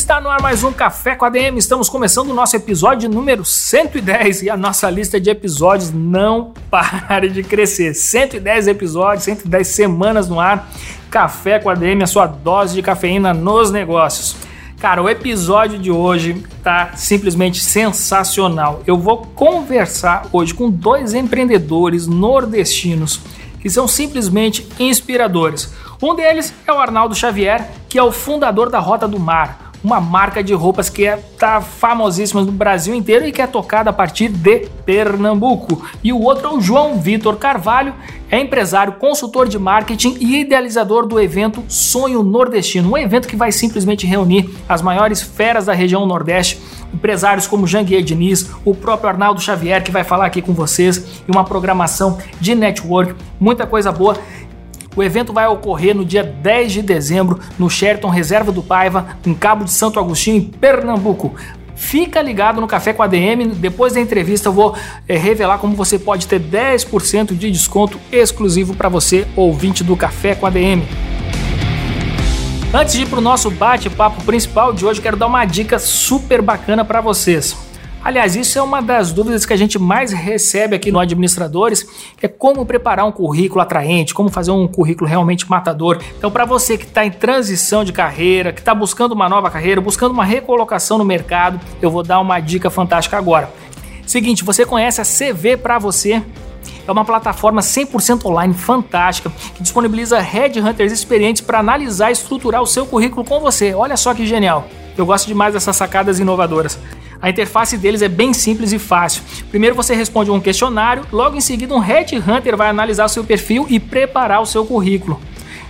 Está no ar mais um Café com a DM. Estamos começando o nosso episódio número 110 e a nossa lista de episódios não para de crescer. 110 episódios, 110 semanas no ar. Café com a DM, a sua dose de cafeína nos negócios. Cara, o episódio de hoje tá simplesmente sensacional. Eu vou conversar hoje com dois empreendedores nordestinos que são simplesmente inspiradores. Um deles é o Arnaldo Xavier, que é o fundador da Rota do Mar uma marca de roupas que é, tá famosíssima no Brasil inteiro e que é tocada a partir de Pernambuco. E o outro é o João Vitor Carvalho, é empresário, consultor de marketing e idealizador do evento Sonho Nordestino, um evento que vai simplesmente reunir as maiores feras da região Nordeste, empresários como Janguier Diniz, o próprio Arnaldo Xavier que vai falar aqui com vocês e uma programação de network, muita coisa boa. O evento vai ocorrer no dia 10 de dezembro no Sheraton Reserva do Paiva, em Cabo de Santo Agostinho, em Pernambuco. Fica ligado no Café com a DM. Depois da entrevista, eu vou é, revelar como você pode ter 10% de desconto exclusivo para você, ouvinte do Café com a DM. Antes de ir para o nosso bate-papo principal de hoje, quero dar uma dica super bacana para vocês. Aliás, isso é uma das dúvidas que a gente mais recebe aqui no Administradores, é como preparar um currículo atraente, como fazer um currículo realmente matador. Então, para você que está em transição de carreira, que está buscando uma nova carreira, buscando uma recolocação no mercado, eu vou dar uma dica fantástica agora. Seguinte, você conhece a CV para você? É uma plataforma 100% online fantástica que disponibiliza headhunters experientes para analisar e estruturar o seu currículo com você. Olha só que genial! Eu gosto demais dessas sacadas inovadoras. A interface deles é bem simples e fácil. Primeiro você responde um questionário, logo em seguida um headhunter vai analisar seu perfil e preparar o seu currículo.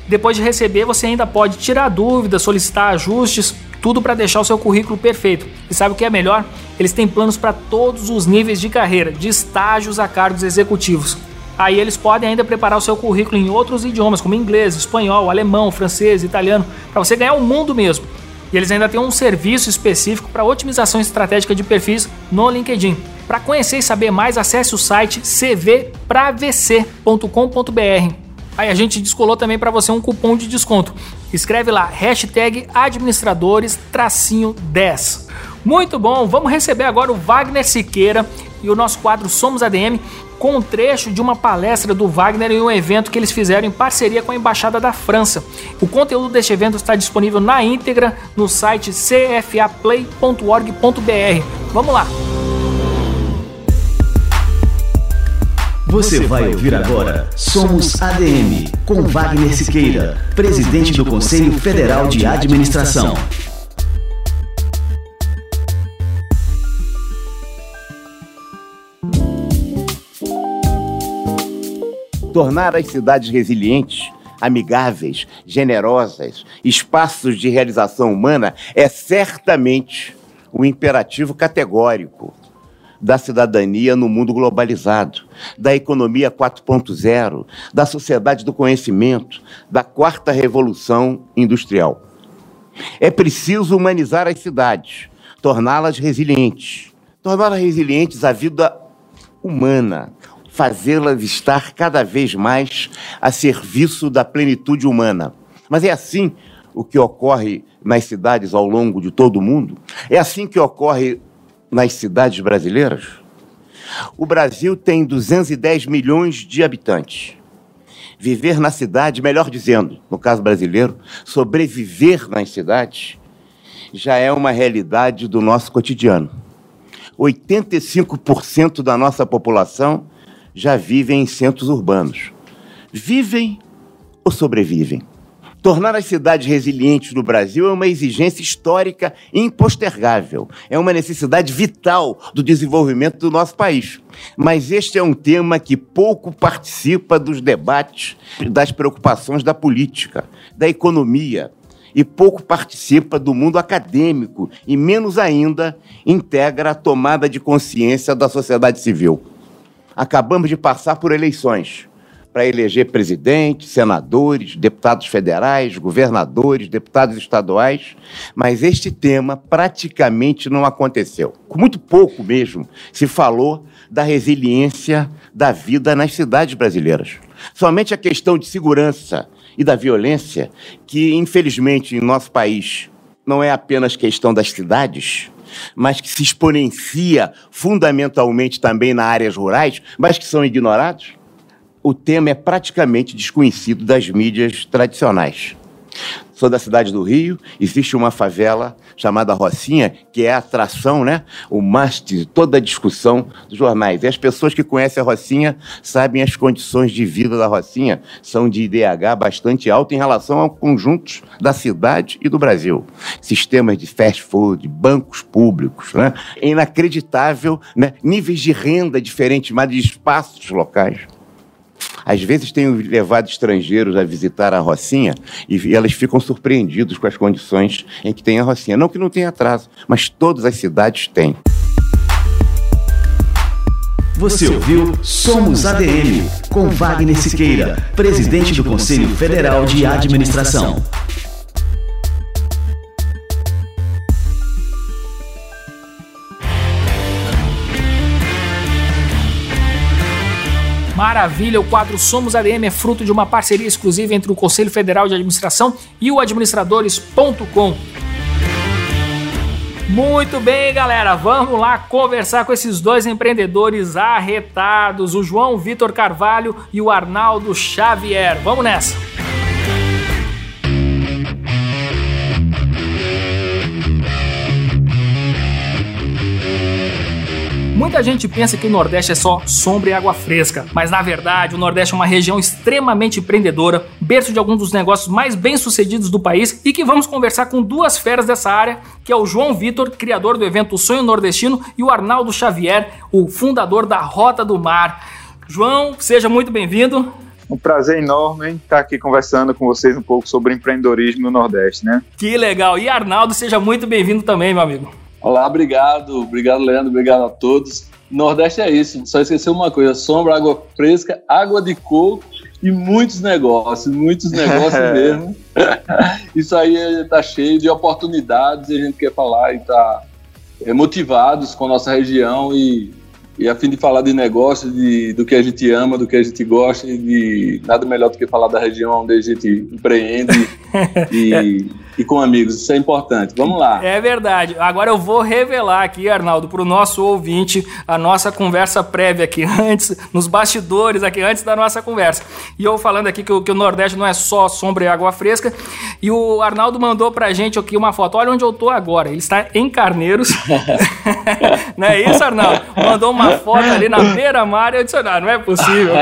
Depois de receber, você ainda pode tirar dúvidas, solicitar ajustes, tudo para deixar o seu currículo perfeito. E sabe o que é melhor? Eles têm planos para todos os níveis de carreira, de estágios a cargos executivos. Aí eles podem ainda preparar o seu currículo em outros idiomas, como inglês, espanhol, alemão, francês, italiano, para você ganhar o mundo mesmo. E eles ainda têm um serviço específico para otimização estratégica de perfis no LinkedIn. Para conhecer e saber mais, acesse o site cvpravc.com.br. Aí a gente descolou também para você um cupom de desconto. Escreve lá, hashtag administradores-10. Muito bom, vamos receber agora o Wagner Siqueira e o nosso quadro Somos ADM com um trecho de uma palestra do Wagner em um evento que eles fizeram em parceria com a Embaixada da França. O conteúdo deste evento está disponível na íntegra no site cfaplay.org.br. Vamos lá! Você vai ouvir agora Somos ADM, com Wagner Siqueira, presidente do Conselho Federal de Administração. Tornar as cidades resilientes, amigáveis, generosas, espaços de realização humana é certamente o um imperativo categórico da cidadania no mundo globalizado, da economia 4.0, da sociedade do conhecimento, da quarta revolução industrial. É preciso humanizar as cidades, torná-las resilientes, torná-las resilientes à vida humana, fazê-las estar cada vez mais a serviço da plenitude humana. Mas é assim o que ocorre nas cidades ao longo de todo o mundo? É assim que ocorre nas cidades brasileiras? O Brasil tem 210 milhões de habitantes. Viver na cidade, melhor dizendo, no caso brasileiro, sobreviver nas cidades, já é uma realidade do nosso cotidiano. 85% da nossa população já vivem em centros urbanos. Vivem ou sobrevivem? Tornar as cidades resilientes no Brasil é uma exigência histórica impostergável. É uma necessidade vital do desenvolvimento do nosso país. Mas este é um tema que pouco participa dos debates, das preocupações da política, da economia e pouco participa do mundo acadêmico e menos ainda integra a tomada de consciência da sociedade civil. Acabamos de passar por eleições para eleger presidente, senadores, deputados federais, governadores, deputados estaduais, mas este tema praticamente não aconteceu. Com muito pouco mesmo se falou da resiliência da vida nas cidades brasileiras. Somente a questão de segurança e da violência, que infelizmente em nosso país não é apenas questão das cidades, mas que se exponencia fundamentalmente também nas áreas rurais, mas que são ignorados o tema é praticamente desconhecido das mídias tradicionais. Sou da cidade do Rio, existe uma favela chamada Rocinha, que é a atração, né? O must de toda a discussão dos jornais. E as pessoas que conhecem a Rocinha sabem as condições de vida da Rocinha, são de IDH bastante alto em relação ao conjunto da cidade e do Brasil. Sistemas de fast food, bancos públicos, né? É inacreditável, né? Níveis de renda diferentes, mas de espaços locais. Às vezes tenho levado estrangeiros a visitar a Rocinha e elas ficam surpreendidos com as condições em que tem a Rocinha. Não que não tenha atraso, mas todas as cidades têm. Você ouviu Somos ADM, com Wagner Siqueira, presidente do Conselho Federal de Administração. Maravilha, o quadro Somos ADM é fruto de uma parceria exclusiva entre o Conselho Federal de Administração e o administradores.com. Muito bem, galera, vamos lá conversar com esses dois empreendedores arretados, o João Vitor Carvalho e o Arnaldo Xavier. Vamos nessa! Muita gente pensa que o Nordeste é só sombra e água fresca, mas na verdade o Nordeste é uma região extremamente empreendedora, berço de alguns dos negócios mais bem-sucedidos do país e que vamos conversar com duas feras dessa área, que é o João Vitor, criador do evento Sonho Nordestino, e o Arnaldo Xavier, o fundador da Rota do Mar. João, seja muito bem-vindo. Um prazer enorme estar aqui conversando com vocês um pouco sobre empreendedorismo no Nordeste, né? Que legal. E Arnaldo, seja muito bem-vindo também, meu amigo. Olá, obrigado. Obrigado, Leandro. Obrigado a todos. Nordeste é isso. Só esqueceu uma coisa: sombra, água fresca, água de coco e muitos negócios, muitos negócios mesmo. isso aí está cheio de oportunidades e a gente quer falar e está é, motivados com a nossa região e, e a fim de falar de negócio, de, do que a gente ama, do que a gente gosta e de nada melhor do que falar da região onde a gente empreende e e com amigos. Isso é importante. Vamos lá. É verdade. Agora eu vou revelar aqui, Arnaldo, para o nosso ouvinte, a nossa conversa prévia aqui antes, nos bastidores aqui antes da nossa conversa. E eu falando aqui que o, que o Nordeste não é só sombra e água fresca. E o Arnaldo mandou pra gente aqui uma foto. Olha onde eu tô agora. Ele está em Carneiros. não é isso, Arnaldo? Mandou uma foto ali na beira-mar. Eu disse, não, ah, não é possível,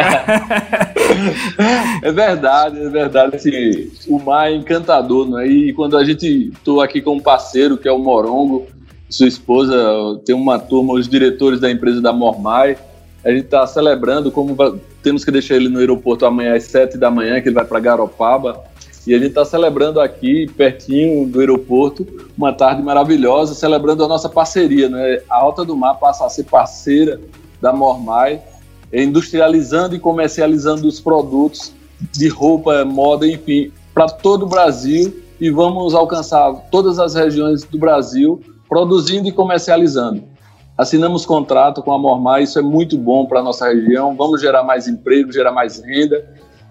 é verdade, é verdade. Assim, o mar é encantador, não é? E quando quando a gente estou aqui com um parceiro que é o Morongo, sua esposa tem uma turma, os diretores da empresa da Mormai, a gente está celebrando como temos que deixar ele no aeroporto amanhã às sete da manhã, que ele vai para Garopaba, e a gente está celebrando aqui, pertinho do aeroporto, uma tarde maravilhosa, celebrando a nossa parceria. Né? A Alta do Mar passa a ser parceira da Mormai, industrializando e comercializando os produtos de roupa, moda, enfim, para todo o Brasil e vamos alcançar todas as regiões do Brasil produzindo e comercializando. Assinamos contrato com a Mormai, isso é muito bom para a nossa região. Vamos gerar mais emprego, gerar mais renda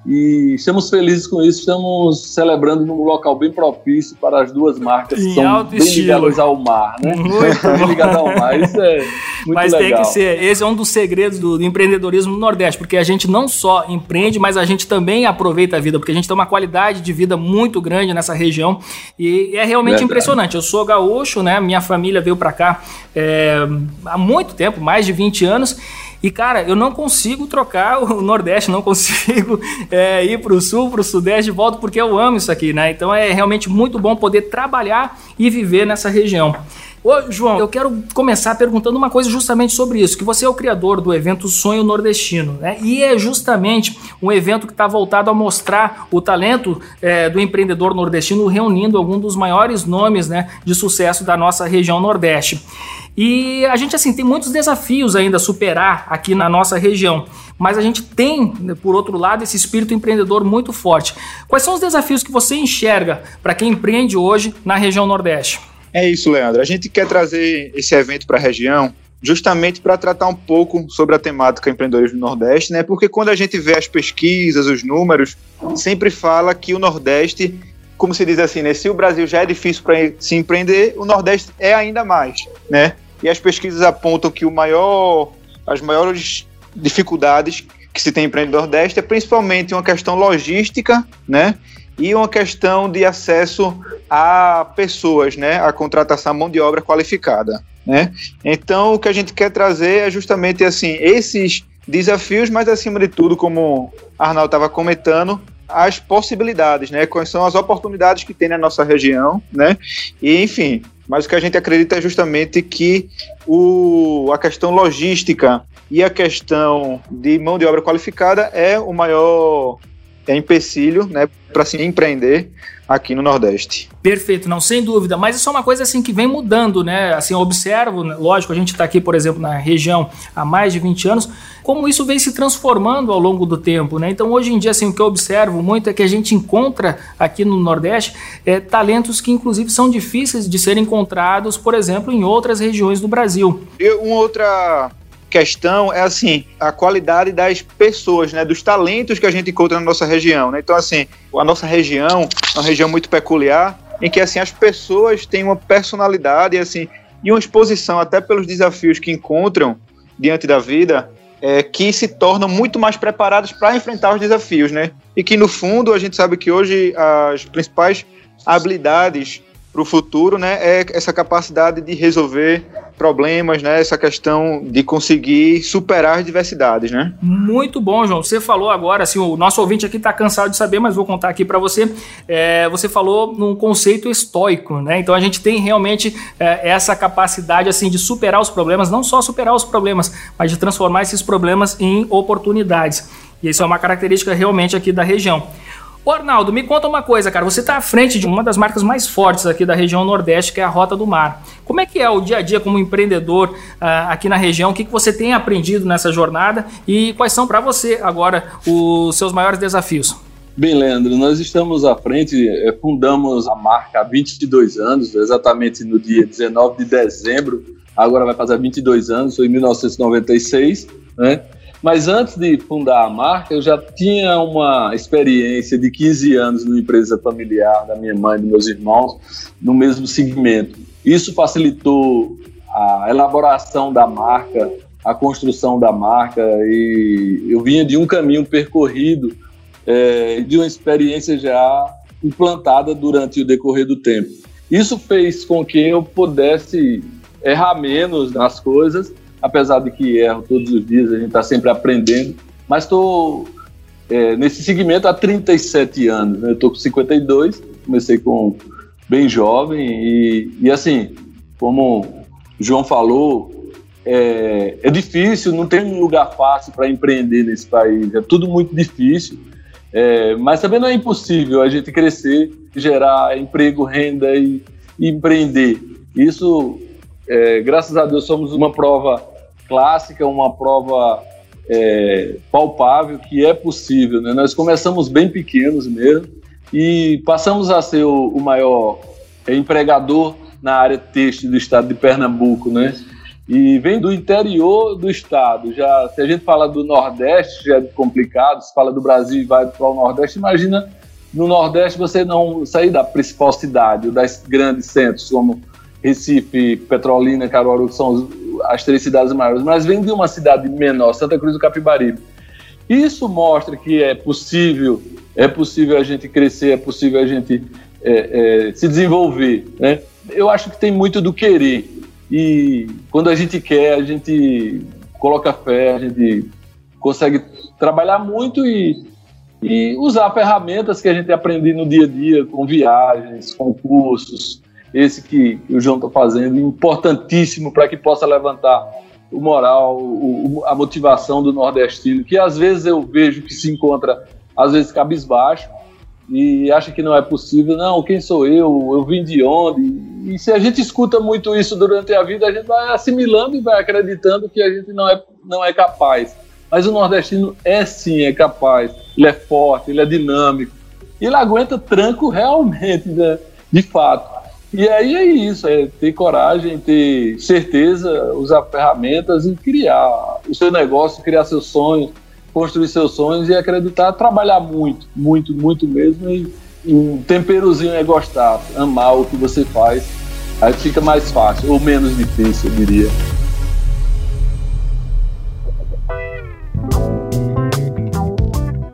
e estamos felizes com isso, estamos celebrando num local bem propício para as duas marcas que são bem ligadas ao mar, né? Muito bem ligadas ao mar, isso é muito mas legal. tem que ser, esse é um dos segredos do, do, empreendedorismo no Nordeste, porque a gente não só empreende, mas a gente também aproveita a vida, porque a gente tem uma qualidade de vida muito grande nessa região e é realmente Verdade. impressionante. Eu sou gaúcho, né? Minha família veio para cá é, há muito tempo, mais de 20 anos, e, cara, eu não consigo trocar o Nordeste, não consigo é, ir para o Sul, para o Sudeste de volta, porque eu amo isso aqui, né? Então é realmente muito bom poder trabalhar e viver nessa região. Ô, João, eu quero começar perguntando uma coisa justamente sobre isso, que você é o criador do evento Sonho Nordestino, né? E é justamente um evento que está voltado a mostrar o talento é, do empreendedor nordestino, reunindo alguns dos maiores nomes né, de sucesso da nossa região Nordeste. E a gente, assim, tem muitos desafios ainda a superar aqui na nossa região. Mas a gente tem, por outro lado, esse espírito empreendedor muito forte. Quais são os desafios que você enxerga para quem empreende hoje na região Nordeste? É isso, Leandro. A gente quer trazer esse evento para a região justamente para tratar um pouco sobre a temática empreendedorismo no Nordeste, né? Porque quando a gente vê as pesquisas, os números, sempre fala que o Nordeste, como se diz assim, né? Se o Brasil já é difícil para se empreender, o Nordeste é ainda mais, né? E as pesquisas apontam que o maior, as maiores dificuldades que se tem em empreender no Nordeste é principalmente uma questão logística, né? E uma questão de acesso a pessoas, né? A contratação mão de obra qualificada, né? Então, o que a gente quer trazer é justamente assim esses desafios, mas acima de tudo, como Arnaldo estava comentando, as possibilidades, né? Quais são as oportunidades que tem na nossa região, né? E enfim, mas o que a gente acredita é justamente que o, a questão logística e a questão de mão de obra qualificada é o maior é empecilho né, para se empreender aqui no Nordeste. Perfeito, não, sem dúvida. Mas isso é uma coisa assim que vem mudando, né? Assim, eu observo, né, lógico, a gente está aqui, por exemplo, na região há mais de 20 anos, como isso vem se transformando ao longo do tempo, né? Então, hoje em dia, assim, o que eu observo muito é que a gente encontra aqui no Nordeste é, talentos que, inclusive, são difíceis de serem encontrados, por exemplo, em outras regiões do Brasil. E uma outra questão é assim a qualidade das pessoas, né, dos talentos que a gente encontra na nossa região, né? Então assim, a nossa região é uma região muito peculiar em que assim as pessoas têm uma personalidade assim e uma exposição até pelos desafios que encontram diante da vida é, que se tornam muito mais preparadas para enfrentar os desafios, né? E que no fundo a gente sabe que hoje as principais habilidades para o futuro, né, é essa capacidade de resolver problemas, né, essa questão de conseguir superar as diversidades, né? Muito bom, João. Você falou agora, assim, o nosso ouvinte aqui está cansado de saber, mas vou contar aqui para você. É, você falou num conceito estoico, né? Então a gente tem realmente é, essa capacidade, assim, de superar os problemas, não só superar os problemas, mas de transformar esses problemas em oportunidades. E isso é uma característica realmente aqui da região. Ô Arnaldo, me conta uma coisa, cara. Você está à frente de uma das marcas mais fortes aqui da região Nordeste, que é a Rota do Mar. Como é que é o dia a dia como empreendedor uh, aqui na região? O que, que você tem aprendido nessa jornada e quais são para você agora os seus maiores desafios? Bem, Leandro, nós estamos à frente, eh, fundamos a marca há 22 anos, exatamente no dia 19 de dezembro, agora vai fazer 22 anos, foi em 1996, né? Mas antes de fundar a marca, eu já tinha uma experiência de 15 anos numa empresa familiar da minha mãe e dos meus irmãos, no mesmo segmento. Isso facilitou a elaboração da marca, a construção da marca, e eu vinha de um caminho percorrido, é, de uma experiência já implantada durante o decorrer do tempo. Isso fez com que eu pudesse errar menos nas coisas apesar de que erro todos os dias, a gente está sempre aprendendo, mas estou é, nesse segmento há 37 anos, né? eu estou com 52, comecei com bem jovem e, e assim, como o João falou, é, é difícil, não tem um lugar fácil para empreender nesse país, é tudo muito difícil, é, mas também não é impossível a gente crescer, gerar emprego, renda e, e empreender. Isso é, graças a Deus somos uma prova clássica, uma prova é, palpável que é possível. Né? Nós começamos bem pequenos mesmo e passamos a ser o, o maior empregador na área têxtil do estado de Pernambuco, né? E vem do interior do estado. Já se a gente fala do Nordeste já é complicado. Se fala do Brasil e vai para o Nordeste, imagina no Nordeste você não sair da principal cidade, das grandes centros como Recife, Petrolina, Caruaru, que são as três cidades maiores, mas vem de uma cidade menor, Santa Cruz do Capibaribe. Isso mostra que é possível, é possível a gente crescer, é possível a gente é, é, se desenvolver. Né? Eu acho que tem muito do querer. E quando a gente quer, a gente coloca fé, a gente consegue trabalhar muito e, e usar ferramentas que a gente aprende no dia a dia, com viagens, com cursos, esse que o João está fazendo, importantíssimo para que possa levantar o moral, o, a motivação do nordestino, que às vezes eu vejo que se encontra, às vezes, cabisbaixo, e acha que não é possível. Não, quem sou eu? Eu vim de onde? E se a gente escuta muito isso durante a vida, a gente vai assimilando e vai acreditando que a gente não é, não é capaz. Mas o nordestino é sim, é capaz. Ele é forte, ele é dinâmico. Ele aguenta tranco realmente, né? de fato. E aí é isso, é ter coragem, ter certeza, usar ferramentas e criar o seu negócio, criar seus sonhos, construir seus sonhos e acreditar, trabalhar muito, muito, muito mesmo. E um temperozinho é gostar, amar o que você faz. Aí fica mais fácil, ou menos difícil, eu diria.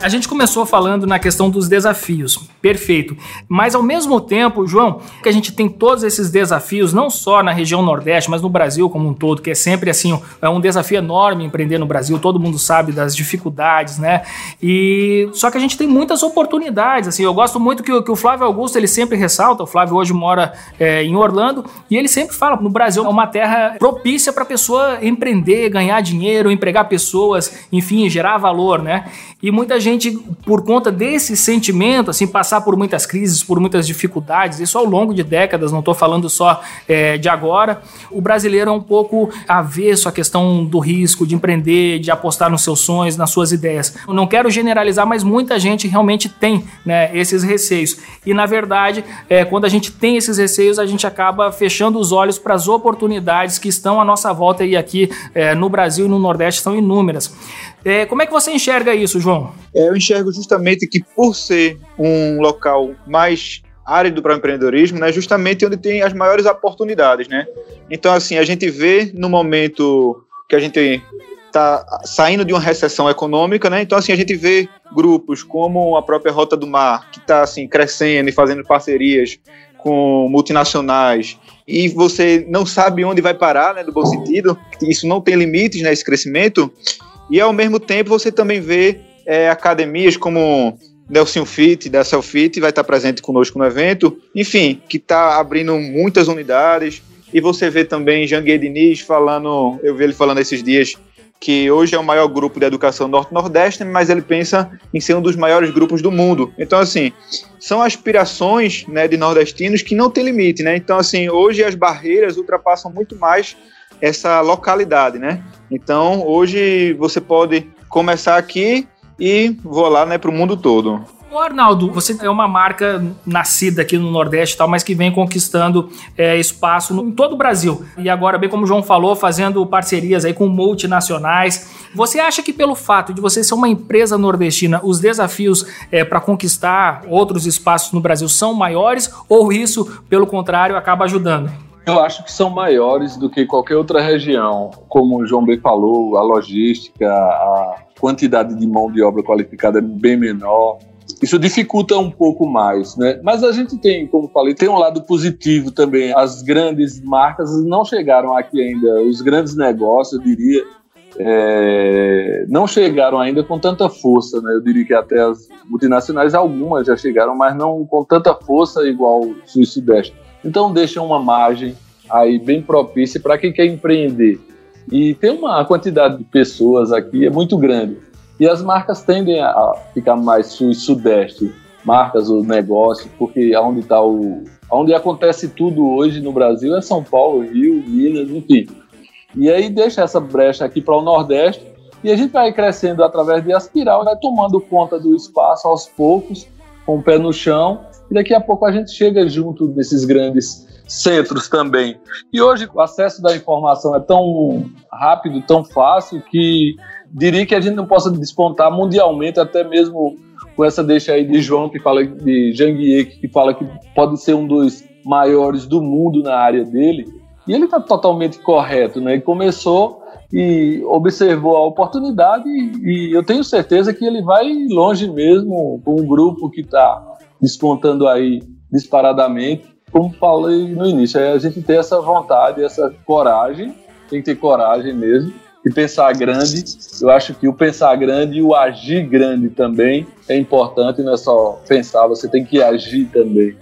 A gente começou falando na questão dos desafios, perfeito. Mas ao mesmo tempo, João, que a gente tem todos esses desafios, não só na região Nordeste, mas no Brasil como um todo, que é sempre assim, é um desafio enorme empreender no Brasil, todo mundo sabe das dificuldades, né? E só que a gente tem muitas oportunidades, assim, eu gosto muito que, que o Flávio Augusto ele sempre ressalta, o Flávio hoje mora é, em Orlando, e ele sempre fala, no Brasil é uma terra propícia para a pessoa empreender, ganhar dinheiro, empregar pessoas, enfim, gerar valor, né? E muita gente gente, por conta desse sentimento, assim, passar por muitas crises, por muitas dificuldades, isso ao longo de décadas, não estou falando só é, de agora, o brasileiro é um pouco avesso à questão do risco, de empreender, de apostar nos seus sonhos, nas suas ideias. Eu não quero generalizar, mas muita gente realmente tem né, esses receios. E, na verdade, é, quando a gente tem esses receios, a gente acaba fechando os olhos para as oportunidades que estão à nossa volta e aqui é, no Brasil e no Nordeste são inúmeras. É, como é que você enxerga isso, João? É, eu enxergo justamente que por ser um local mais árido para o empreendedorismo, né, justamente onde tem as maiores oportunidades, né? Então, assim, a gente vê no momento que a gente está saindo de uma recessão econômica, né? Então, assim, a gente vê grupos como a própria Rota do Mar, que está, assim, crescendo e fazendo parcerias com multinacionais, e você não sabe onde vai parar, né, do bom sentido, isso não tem limites, né, esse crescimento, e ao mesmo tempo você também vê é, academias como Nelson Fit, da Selfit, vai estar presente conosco no evento, enfim, que está abrindo muitas unidades. E você vê também Janguier Diniz falando, eu vi ele falando esses dias, que hoje é o maior grupo de educação norte-nordeste, mas ele pensa em ser um dos maiores grupos do mundo. Então, assim, são aspirações né, de nordestinos que não tem limite, né? Então, assim, hoje as barreiras ultrapassam muito mais essa localidade, né? Então, hoje você pode começar aqui e voar né, para o mundo todo. Ô Arnaldo, você é uma marca nascida aqui no Nordeste tal, mas que vem conquistando é, espaço em todo o Brasil. E agora, bem como o João falou, fazendo parcerias aí com multinacionais. Você acha que pelo fato de você ser uma empresa nordestina, os desafios é, para conquistar outros espaços no Brasil são maiores ou isso, pelo contrário, acaba ajudando? Eu acho que são maiores do que qualquer outra região. Como o João bem falou, a logística, a quantidade de mão de obra qualificada é bem menor. Isso dificulta um pouco mais, né? Mas a gente tem, como falei, tem um lado positivo também. As grandes marcas não chegaram aqui ainda, os grandes negócios, eu diria, é, não chegaram ainda com tanta força, né? Eu diria que até as multinacionais, algumas já chegaram, mas não com tanta força igual o Sul e Sudeste. Então deixa uma margem aí bem propícia para quem quer empreender. E tem uma quantidade de pessoas aqui é muito grande. E as marcas tendem a ficar mais sul e sudeste, marcas ou negócio, porque onde está o onde acontece tudo hoje no Brasil é São Paulo, Rio, Minas, enfim. E aí deixa essa brecha aqui para o Nordeste e a gente vai crescendo através de aspiral, vai tomando conta do espaço aos poucos, com o pé no chão e daqui a pouco a gente chega junto desses grandes centros também. E hoje o acesso da informação é tão rápido, tão fácil, que diria que a gente não possa despontar mundialmente, até mesmo com essa deixa aí de João, que fala de Janguier, que fala que pode ser um dos maiores do mundo na área dele. E ele está totalmente correto, né? Ele começou e observou a oportunidade e, eu tenho certeza que ele vai longe mesmo com um grupo que está despontando aí disparadamente. Como falei no início, é a gente ter essa vontade, essa coragem, tem que ter coragem mesmo, e pensar grande. Eu acho que o pensar grande e o agir grande também é importante, não é só pensar, você tem que agir também.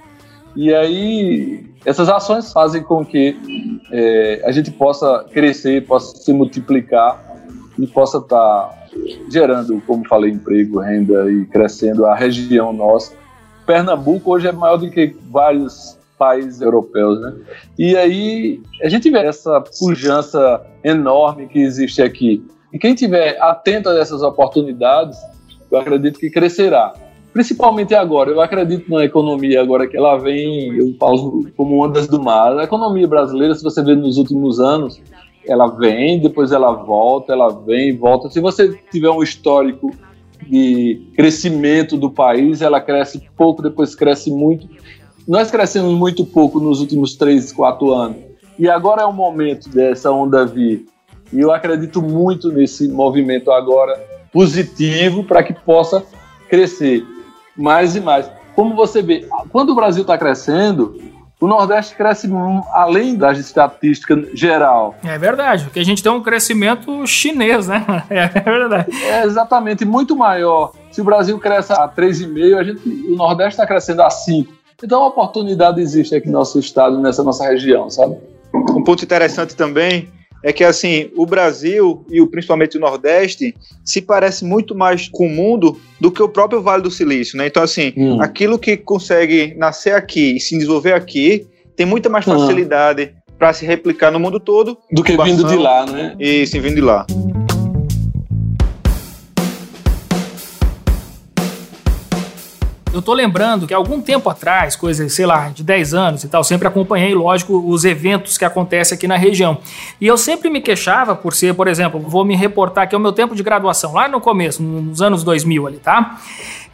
E aí, essas ações fazem com que é, a gente possa crescer, possa se multiplicar e possa estar tá gerando, como falei, emprego, renda e crescendo a região nossa. Pernambuco hoje é maior do que vários países europeus, né? E aí a gente vê essa pujança enorme que existe aqui. E quem tiver atento a essas oportunidades, eu acredito que crescerá. Principalmente agora, eu acredito na economia agora que ela vem, eu falo como ondas do mar. A economia brasileira, se você vê nos últimos anos, ela vem, depois ela volta, ela vem volta. Se você tiver um histórico de crescimento do país, ela cresce pouco, depois cresce muito. Nós crescemos muito pouco nos últimos três, quatro anos. E agora é o momento dessa onda vir. E eu acredito muito nesse movimento agora positivo para que possa crescer mais e mais. Como você vê, quando o Brasil está crescendo, o Nordeste cresce além das estatísticas geral. É verdade, porque a gente tem um crescimento chinês, né? É verdade. É exatamente, muito maior. Se o Brasil cresce a 3,5, a gente, o Nordeste está crescendo a 5. Então a oportunidade existe aqui no nosso estado, nessa nossa região, sabe? Um ponto interessante também é que assim o Brasil e o, principalmente o Nordeste se parece muito mais com o mundo do que o próprio Vale do Silício, né? Então assim, hum. aquilo que consegue nascer aqui e se desenvolver aqui tem muita mais hum. facilidade hum. para se replicar no mundo todo do que vindo de lá, né? E sim, vindo de lá. Eu tô lembrando que algum tempo atrás, coisa, sei lá, de 10 anos e tal, sempre acompanhei, lógico, os eventos que acontecem aqui na região. E eu sempre me queixava por ser, por exemplo, vou me reportar aqui o meu tempo de graduação, lá no começo, nos anos 2000 ali, tá?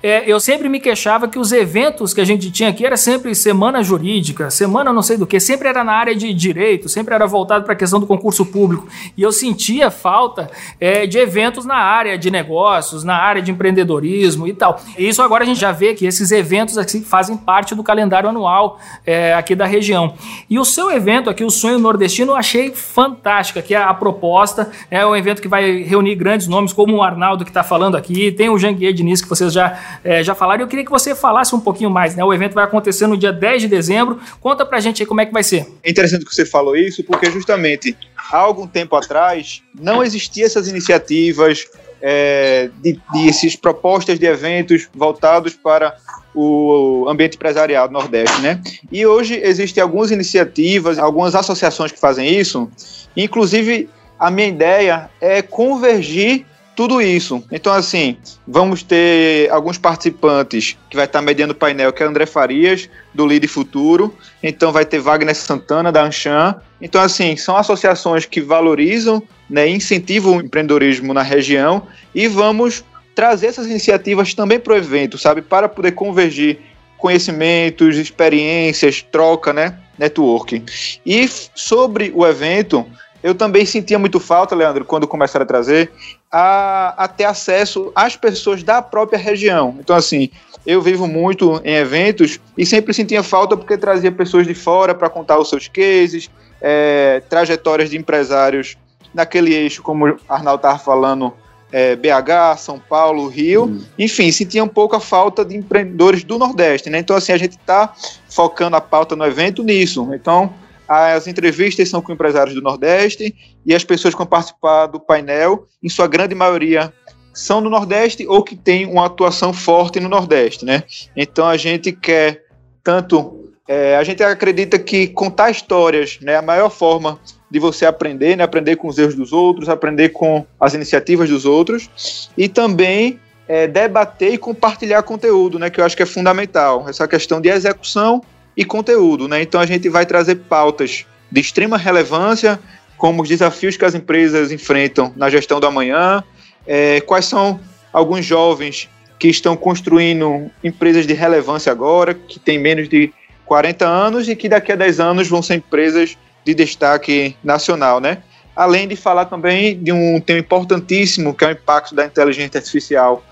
é, eu sempre me queixava que os eventos que a gente tinha aqui era sempre semana jurídica, semana não sei do que, sempre era na área de direito, sempre era voltado para a questão do concurso público. E eu sentia falta é, de eventos na área de negócios, na área de empreendedorismo e tal. E isso agora a gente já vê que esses eventos aqui fazem parte do calendário anual é, aqui da região. E o seu evento aqui, o Sonho Nordestino, eu achei fantástico. Aqui a, a proposta é um evento que vai reunir grandes nomes, como o Arnaldo que está falando aqui, tem o Janguier Diniz, que vocês já é, já falaram. Eu queria que você falasse um pouquinho mais, né? O evento vai acontecer no dia 10 de dezembro. Conta pra gente aí como é que vai ser. É interessante que você falou isso, porque justamente há algum tempo atrás não existiam essas iniciativas é, de, de propostas de eventos voltados para o ambiente empresarial do Nordeste, né? E hoje existem algumas iniciativas, algumas associações que fazem isso. Inclusive, a minha ideia é convergir tudo isso. Então, assim, vamos ter alguns participantes que vai estar mediando o painel, que é André Farias, do Lide Futuro. Então, vai ter Wagner Santana, da Anchan. Então, assim, são associações que valorizam, né, incentivam o empreendedorismo na região e vamos trazer essas iniciativas também para o evento, sabe? Para poder convergir conhecimentos, experiências, troca, né? Networking. E sobre o evento, eu também sentia muito falta, Leandro, quando começaram a trazer, a, a ter acesso às pessoas da própria região. Então, assim, eu vivo muito em eventos e sempre sentia falta porque trazia pessoas de fora para contar os seus cases, é, trajetórias de empresários naquele eixo, como Arnaldo estava falando, é, BH, São Paulo, Rio, uhum. enfim, sentia um pouco a falta de empreendedores do Nordeste, né? Então, assim, a gente está focando a pauta no evento nisso. Então, as entrevistas são com empresários do Nordeste e as pessoas que vão participar do painel, em sua grande maioria, são do Nordeste ou que têm uma atuação forte no Nordeste, né? Então a gente quer tanto, é, a gente acredita que contar histórias, né, é a maior forma de você aprender, né, aprender com os erros dos outros, aprender com as iniciativas dos outros e também é, debater e compartilhar conteúdo, né, que eu acho que é fundamental. Essa questão de execução e conteúdo, né? Então a gente vai trazer pautas de extrema relevância, como os desafios que as empresas enfrentam na gestão do amanhã, é, quais são alguns jovens que estão construindo empresas de relevância agora, que têm menos de 40 anos e que daqui a 10 anos vão ser empresas de destaque nacional, né? Além de falar também de um tema importantíssimo, que é o impacto da inteligência artificial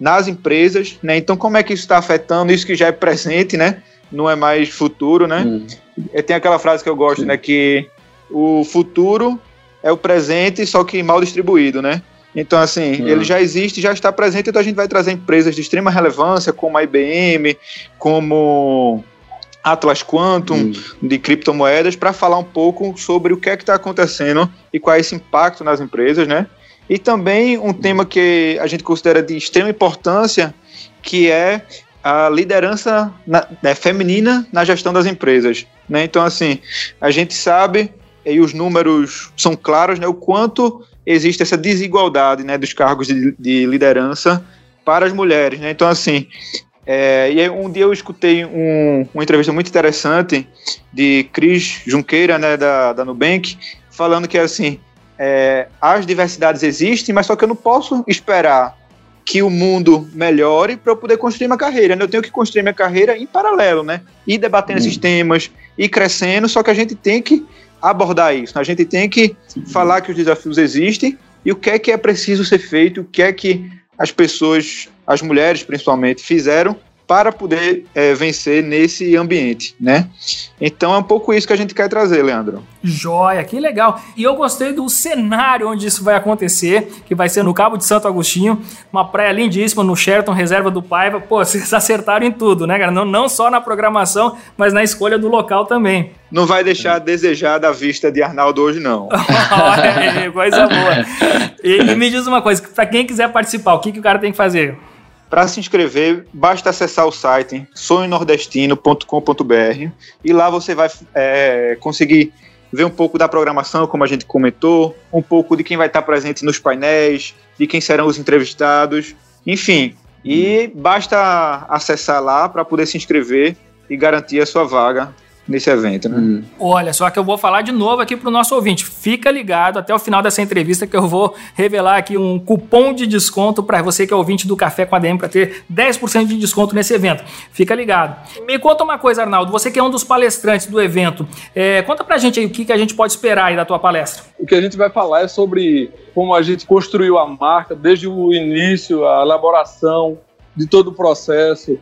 nas empresas, né? Então, como é que isso está afetando isso que já é presente, né? Não é mais futuro, né? Hum. Tem aquela frase que eu gosto, Sim. né? Que o futuro é o presente, só que mal distribuído, né? Então, assim, hum. ele já existe, já está presente, então a gente vai trazer empresas de extrema relevância, como a IBM, como Atlas Quantum, hum. de criptomoedas, para falar um pouco sobre o que é que está acontecendo e qual é esse impacto nas empresas, né? E também um tema que a gente considera de extrema importância, que é a liderança na, né, feminina na gestão das empresas. Né? Então, assim, a gente sabe, e os números são claros, né, o quanto existe essa desigualdade né, dos cargos de, de liderança para as mulheres. Né? Então, assim, é, e um dia eu escutei um, uma entrevista muito interessante de Cris Junqueira, né, da, da Nubank, falando que assim, é, as diversidades existem, mas só que eu não posso esperar que o mundo melhore para eu poder construir minha carreira. Né? Eu tenho que construir minha carreira em paralelo, né? E debatendo esses temas, e crescendo, só que a gente tem que abordar isso. Né? A gente tem que falar que os desafios existem e o que é que é preciso ser feito, o que é que as pessoas, as mulheres principalmente, fizeram para poder é, vencer nesse ambiente, né? Então é um pouco isso que a gente quer trazer, Leandro. Joia, que legal. E eu gostei do cenário onde isso vai acontecer, que vai ser no Cabo de Santo Agostinho, uma praia lindíssima no Sheraton Reserva do Paiva. Pô, vocês acertaram em tudo, né, cara? Não, não só na programação, mas na escolha do local também. Não vai deixar a desejar da vista de Arnaldo hoje, não. Olha aí, coisa boa. E, e me diz uma coisa, para quem quiser participar, o que, que o cara tem que fazer? Para se inscrever, basta acessar o site sonhonordestino.com.br e lá você vai é, conseguir ver um pouco da programação, como a gente comentou, um pouco de quem vai estar presente nos painéis, de quem serão os entrevistados, enfim. E basta acessar lá para poder se inscrever e garantir a sua vaga nesse evento, né? Hum. Olha, só que eu vou falar de novo aqui para o nosso ouvinte. Fica ligado até o final dessa entrevista que eu vou revelar aqui um cupom de desconto para você que é ouvinte do Café com a DM para ter 10% de desconto nesse evento. Fica ligado. Me conta uma coisa, Arnaldo. Você que é um dos palestrantes do evento, é, conta para a gente aí o que, que a gente pode esperar aí da tua palestra. O que a gente vai falar é sobre como a gente construiu a marca desde o início, a elaboração de todo o processo,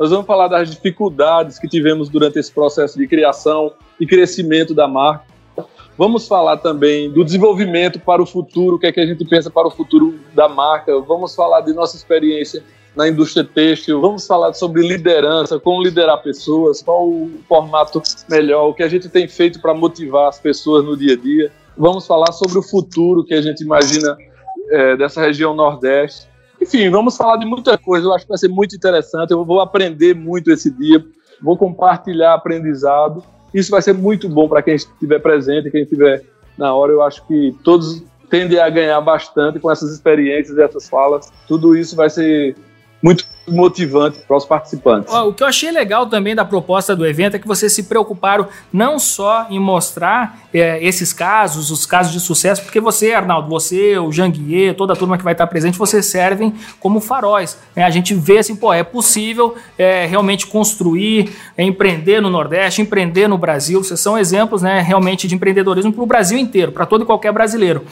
nós vamos falar das dificuldades que tivemos durante esse processo de criação e crescimento da marca. Vamos falar também do desenvolvimento para o futuro, o que é que a gente pensa para o futuro da marca. Vamos falar de nossa experiência na indústria têxtil. Vamos falar sobre liderança, como liderar pessoas, qual o formato melhor, o que a gente tem feito para motivar as pessoas no dia a dia. Vamos falar sobre o futuro que a gente imagina é, dessa região Nordeste. Enfim, vamos falar de muita coisa. Eu acho que vai ser muito interessante. Eu vou aprender muito esse dia. Vou compartilhar aprendizado. Isso vai ser muito bom para quem estiver presente, quem estiver na hora. Eu acho que todos tendem a ganhar bastante com essas experiências e essas falas. Tudo isso vai ser muito motivante para os participantes. O que eu achei legal também da proposta do evento é que vocês se preocuparam não só em mostrar é, esses casos, os casos de sucesso, porque você, Arnaldo, você, o Janguier, toda a turma que vai estar presente, vocês servem como faróis. Né? A gente vê assim, pô, é possível é, realmente construir, é, empreender no Nordeste, empreender no Brasil. Vocês são exemplos né, realmente de empreendedorismo para o Brasil inteiro, para todo e qualquer brasileiro.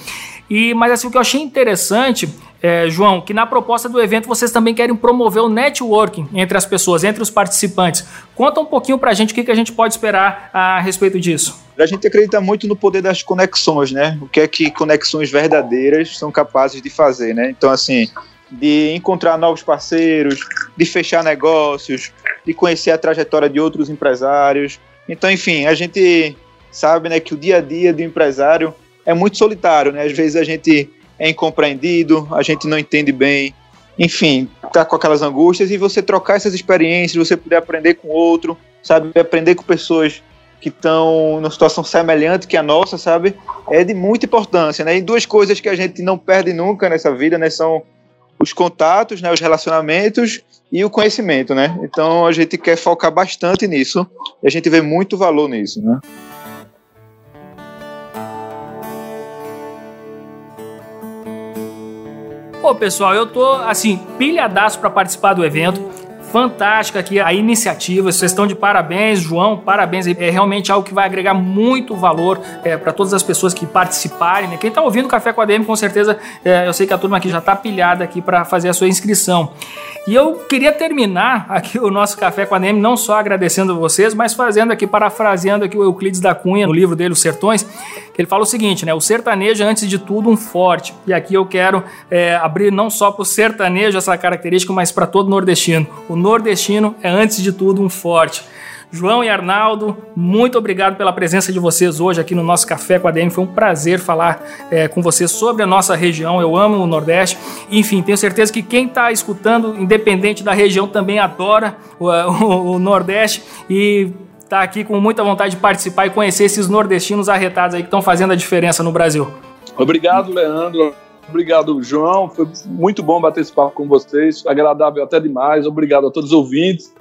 E, mas assim, o que eu achei interessante, é, João, que na proposta do evento vocês também querem promover o networking entre as pessoas, entre os participantes. Conta um pouquinho pra gente o que, que a gente pode esperar a respeito disso. A gente acredita muito no poder das conexões, né? O que é que conexões verdadeiras são capazes de fazer, né? Então, assim, de encontrar novos parceiros, de fechar negócios, de conhecer a trajetória de outros empresários. Então, enfim, a gente sabe né, que o dia a dia do empresário é muito solitário, né? Às vezes a gente é incompreendido, a gente não entende bem, enfim, tá com aquelas angústias e você trocar essas experiências, você poder aprender com outro, sabe? Aprender com pessoas que estão numa situação semelhante que a nossa, sabe? É de muita importância, né? E duas coisas que a gente não perde nunca nessa vida, né? São os contatos, né? Os relacionamentos e o conhecimento, né? Então a gente quer focar bastante nisso e a gente vê muito valor nisso, né? Pô, pessoal, eu tô assim, pilhadaço para participar do evento. Fantástica aqui a iniciativa, vocês estão de parabéns, João, parabéns. É realmente algo que vai agregar muito valor é, para todas as pessoas que participarem. Né? Quem está ouvindo o Café com a DM, com certeza, é, eu sei que a turma aqui já está pilhada aqui para fazer a sua inscrição. E eu queria terminar aqui o nosso Café com a DM, não só agradecendo vocês, mas fazendo aqui, parafraseando aqui o Euclides da Cunha, no livro dele, Os Sertões, que ele fala o seguinte, né? O sertanejo é, antes de tudo, um forte. E aqui eu quero é, abrir não só para o sertanejo essa característica, mas para todo nordestino. O nordestino é, antes de tudo, um forte. João e Arnaldo, muito obrigado pela presença de vocês hoje aqui no nosso Café com a DM. Foi um prazer falar é, com vocês sobre a nossa região. Eu amo o Nordeste. Enfim, tenho certeza que quem está escutando, independente da região, também adora o, o, o Nordeste e está aqui com muita vontade de participar e conhecer esses nordestinos arretados aí que estão fazendo a diferença no Brasil. Obrigado, Leandro. Obrigado, João. Foi muito bom bater esse papo com vocês. Agradável até demais. Obrigado a todos os ouvintes.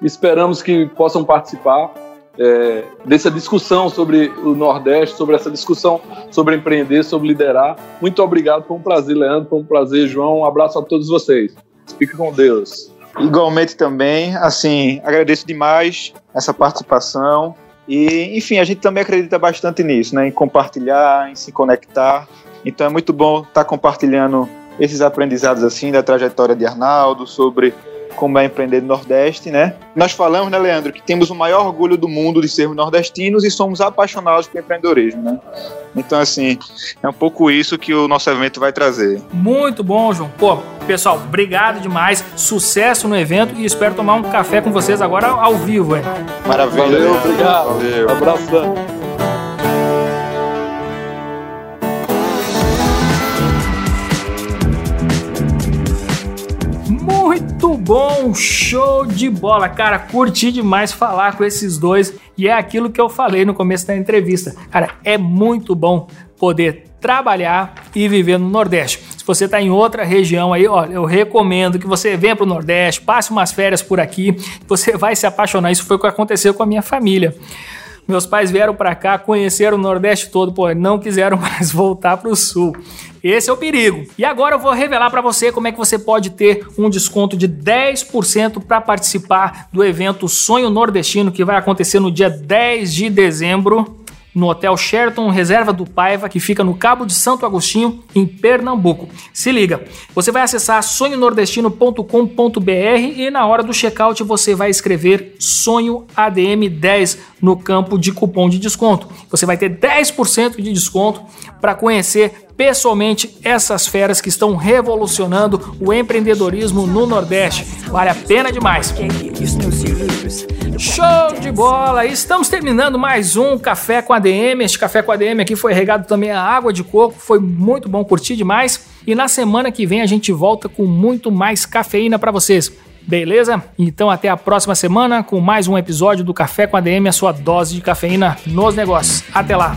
Esperamos que possam participar é, dessa discussão sobre o Nordeste, sobre essa discussão sobre empreender, sobre liderar. Muito obrigado. Foi um prazer, Leandro. Foi um prazer, João. Um abraço a todos vocês. Fique com Deus. Igualmente também, assim, agradeço demais essa participação. E, enfim, a gente também acredita bastante nisso, né? Em compartilhar, em se conectar. Então é muito bom estar compartilhando esses aprendizados assim da trajetória de Arnaldo, sobre como é empreender no Nordeste, né? Nós falamos, né, Leandro, que temos o maior orgulho do mundo de sermos nordestinos e somos apaixonados por empreendedorismo, né? Então, assim, é um pouco isso que o nosso evento vai trazer. Muito bom, João. Pô, pessoal, obrigado demais. Sucesso no evento e espero tomar um café com vocês agora ao vivo, hein? Maravilha. Valeu, obrigado. Valeu. Abração. Bom, show de bola, cara. Curti demais falar com esses dois e é aquilo que eu falei no começo da entrevista. Cara, é muito bom poder trabalhar e viver no Nordeste. Se você está em outra região aí, olha, eu recomendo que você venha para o Nordeste, passe umas férias por aqui, você vai se apaixonar. Isso foi o que aconteceu com a minha família. Meus pais vieram para cá, conheceram o Nordeste todo, pô, não quiseram mais voltar para o Sul. Esse é o perigo. E agora eu vou revelar para você como é que você pode ter um desconto de 10% para participar do evento Sonho Nordestino que vai acontecer no dia 10 de dezembro no Hotel Sheraton Reserva do Paiva, que fica no Cabo de Santo Agostinho, em Pernambuco. Se liga, você vai acessar sonhonordestino.com.br e na hora do checkout você vai escrever Sonho ADM 10 no campo de cupom de desconto. Você vai ter 10% de desconto para conhecer pessoalmente essas feras que estão revolucionando o empreendedorismo no Nordeste. Vale a pena demais. Show de bola! Estamos terminando mais um Café com ADM. Este Café com ADM aqui foi regado também a água de coco, foi muito bom, curtir demais. E na semana que vem a gente volta com muito mais cafeína para vocês. Beleza? Então até a próxima semana com mais um episódio do Café com ADM, a sua dose de cafeína nos negócios. Até lá!